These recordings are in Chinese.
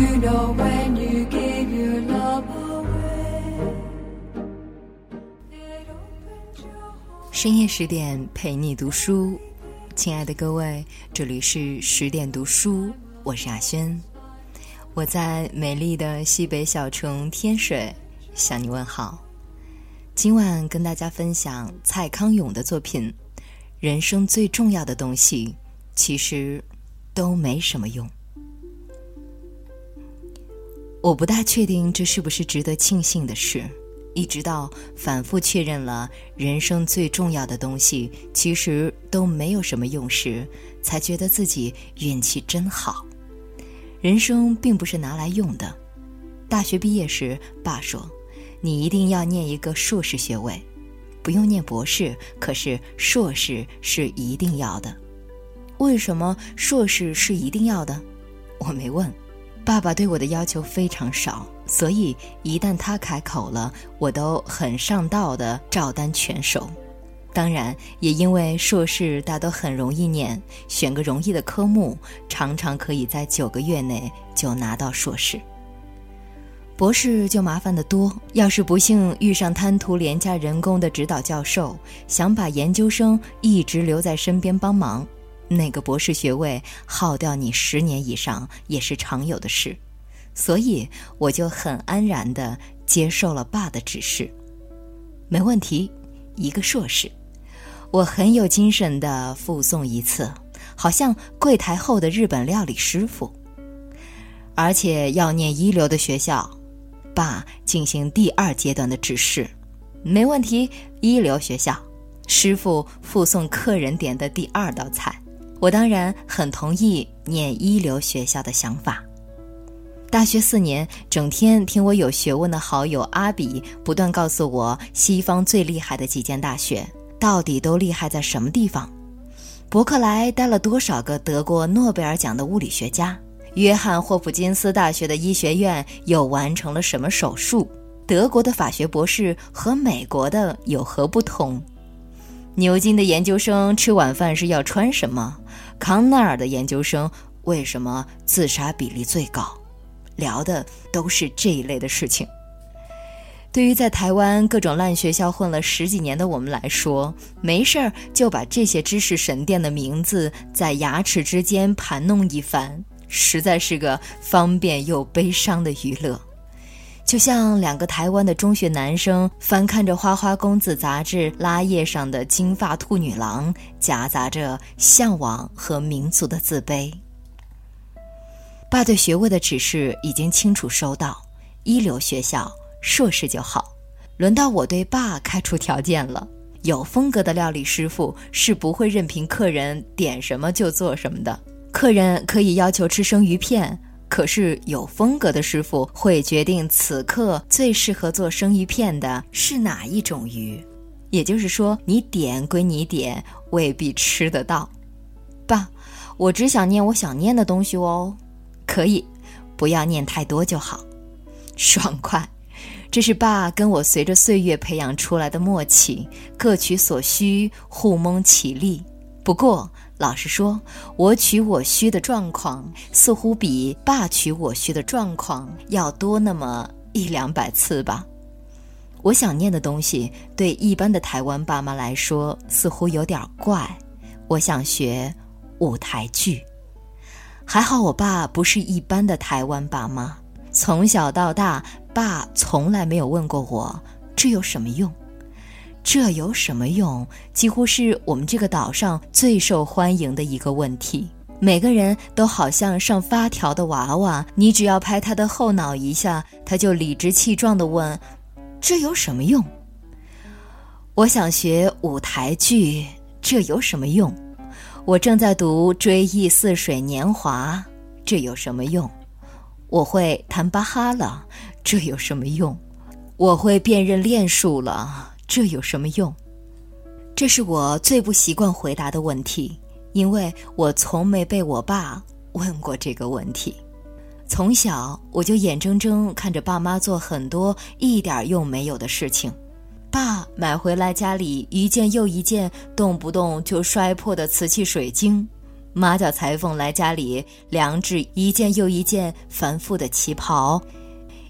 You know when you give your love away, 深夜十点陪你读书，亲爱的各位，这里是十点读书，我是雅轩，我在美丽的西北小城天水向你问好。今晚跟大家分享蔡康永的作品。人生最重要的东西，其实都没什么用。我不大确定这是不是值得庆幸的事，一直到反复确认了人生最重要的东西其实都没有什么用时，才觉得自己运气真好。人生并不是拿来用的。大学毕业时，爸说。你一定要念一个硕士学位，不用念博士，可是硕士是一定要的。为什么硕士是一定要的？我没问。爸爸对我的要求非常少，所以一旦他开口了，我都很上道的照单全收。当然，也因为硕士大都很容易念，选个容易的科目，常常可以在九个月内就拿到硕士。博士就麻烦得多，要是不幸遇上贪图廉价人工的指导教授，想把研究生一直留在身边帮忙，那个博士学位耗掉你十年以上也是常有的事。所以我就很安然地接受了爸的指示，没问题，一个硕士，我很有精神地附送一次，好像柜台后的日本料理师傅，而且要念一流的学校。爸进行第二阶段的指示，没问题。一流学校，师傅附送客人点的第二道菜，我当然很同意念一流学校的想法。大学四年，整天听我有学问的好友阿比不断告诉我西方最厉害的几间大学到底都厉害在什么地方。伯克莱待了多少个得过诺贝尔奖的物理学家？约翰霍普金斯大学的医学院又完成了什么手术？德国的法学博士和美国的有何不同？牛津的研究生吃晚饭是要穿什么？康奈尔的研究生为什么自杀比例最高？聊的都是这一类的事情。对于在台湾各种烂学校混了十几年的我们来说，没事儿就把这些知识神殿的名字在牙齿之间盘弄一番。实在是个方便又悲伤的娱乐，就像两个台湾的中学男生翻看着《花花公子》杂志拉页上的金发兔女郎，夹杂着向往和民族的自卑。爸对学位的指示已经清楚收到，一流学校硕士就好。轮到我对爸开出条件了，有风格的料理师傅是不会任凭客人点什么就做什么的。客人可以要求吃生鱼片，可是有风格的师傅会决定此刻最适合做生鱼片的是哪一种鱼。也就是说，你点归你点，未必吃得到。爸，我只想念我想念的东西哦。可以，不要念太多就好。爽快，这是爸跟我随着岁月培养出来的默契，各取所需，互蒙其利。不过。老实说，我取我需的状况似乎比爸取我需的状况要多那么一两百次吧。我想念的东西对一般的台湾爸妈来说似乎有点怪。我想学舞台剧，还好我爸不是一般的台湾爸妈，从小到大，爸从来没有问过我这有什么用。这有什么用？几乎是我们这个岛上最受欢迎的一个问题。每个人都好像上发条的娃娃，你只要拍他的后脑一下，他就理直气壮地问：“这有什么用？”我想学舞台剧，这有什么用？我正在读《追忆似水年华》，这有什么用？我会弹巴哈了，这有什么用？我会辨认练术了。这有什么用？这是我最不习惯回答的问题，因为我从没被我爸问过这个问题。从小我就眼睁睁看着爸妈做很多一点用没有的事情。爸买回来家里一件又一件动不动就摔破的瓷器水晶，马脚裁缝来家里量制一件又一件繁复的旗袍，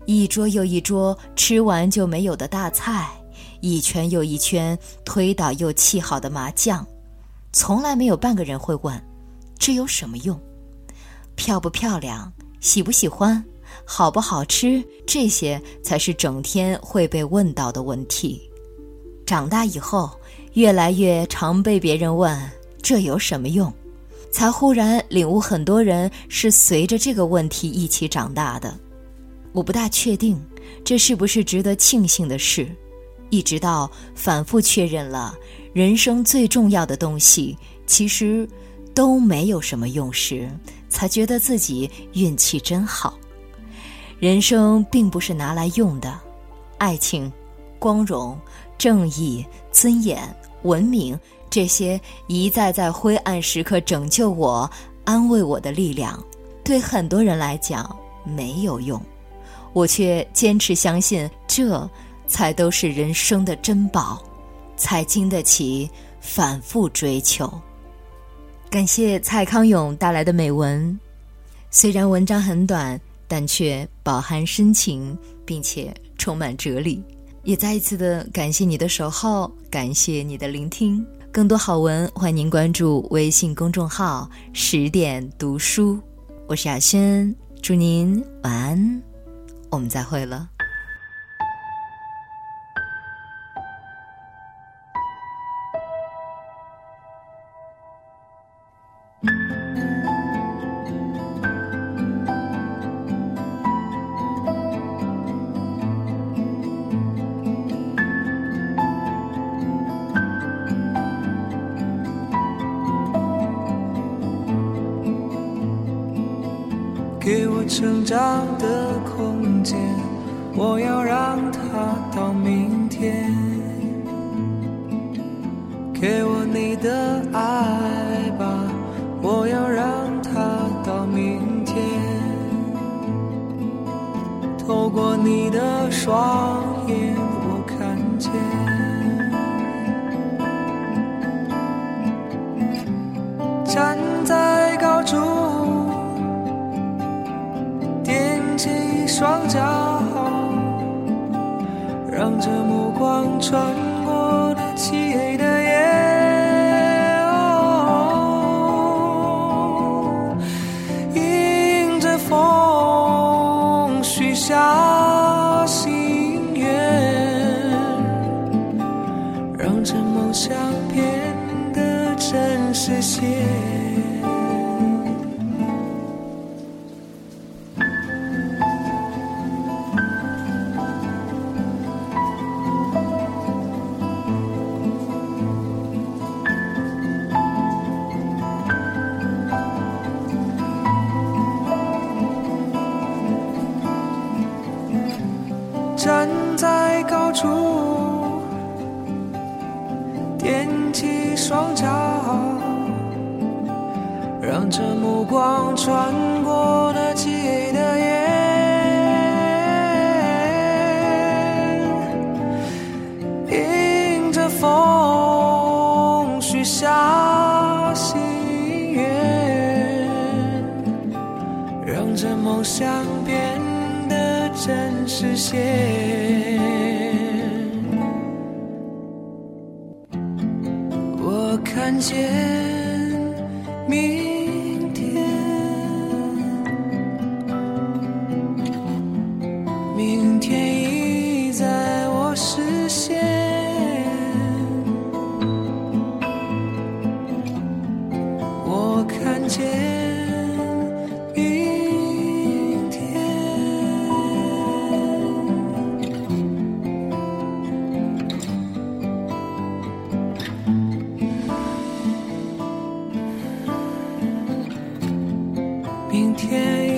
一桌又一桌吃完就没有的大菜，一圈又一圈推倒又砌好的麻将，从来没有半个人会问：这有什么用？漂不漂亮？喜不喜欢？好不好吃？这些才是整天会被问到的问题。长大以后，越来越常被别人问：这有什么用？才忽然领悟，很多人是随着这个问题一起长大的。我不大确定这是不是值得庆幸的事，一直到反复确认了人生最重要的东西其实都没有什么用时，才觉得自己运气真好。人生并不是拿来用的，爱情、光荣、正义、尊严、文明。这些一再在灰暗时刻拯救我、安慰我的力量，对很多人来讲没有用，我却坚持相信，这才都是人生的珍宝，才经得起反复追求。感谢蔡康永带来的美文，虽然文章很短，但却饱含深情，并且充满哲理。也再一次的感谢你的守候，感谢你的聆听。更多好文，欢迎您关注微信公众号“十点读书”。我是雅轩，祝您晚安，我们再会了。成长的空间，我要让它到明天。给我你的爱吧，我要让它到明天。透过你的双眼，让这目光穿过那漆黑的夜，迎着风许下心愿，让这梦想变得真实些。看见。明。明天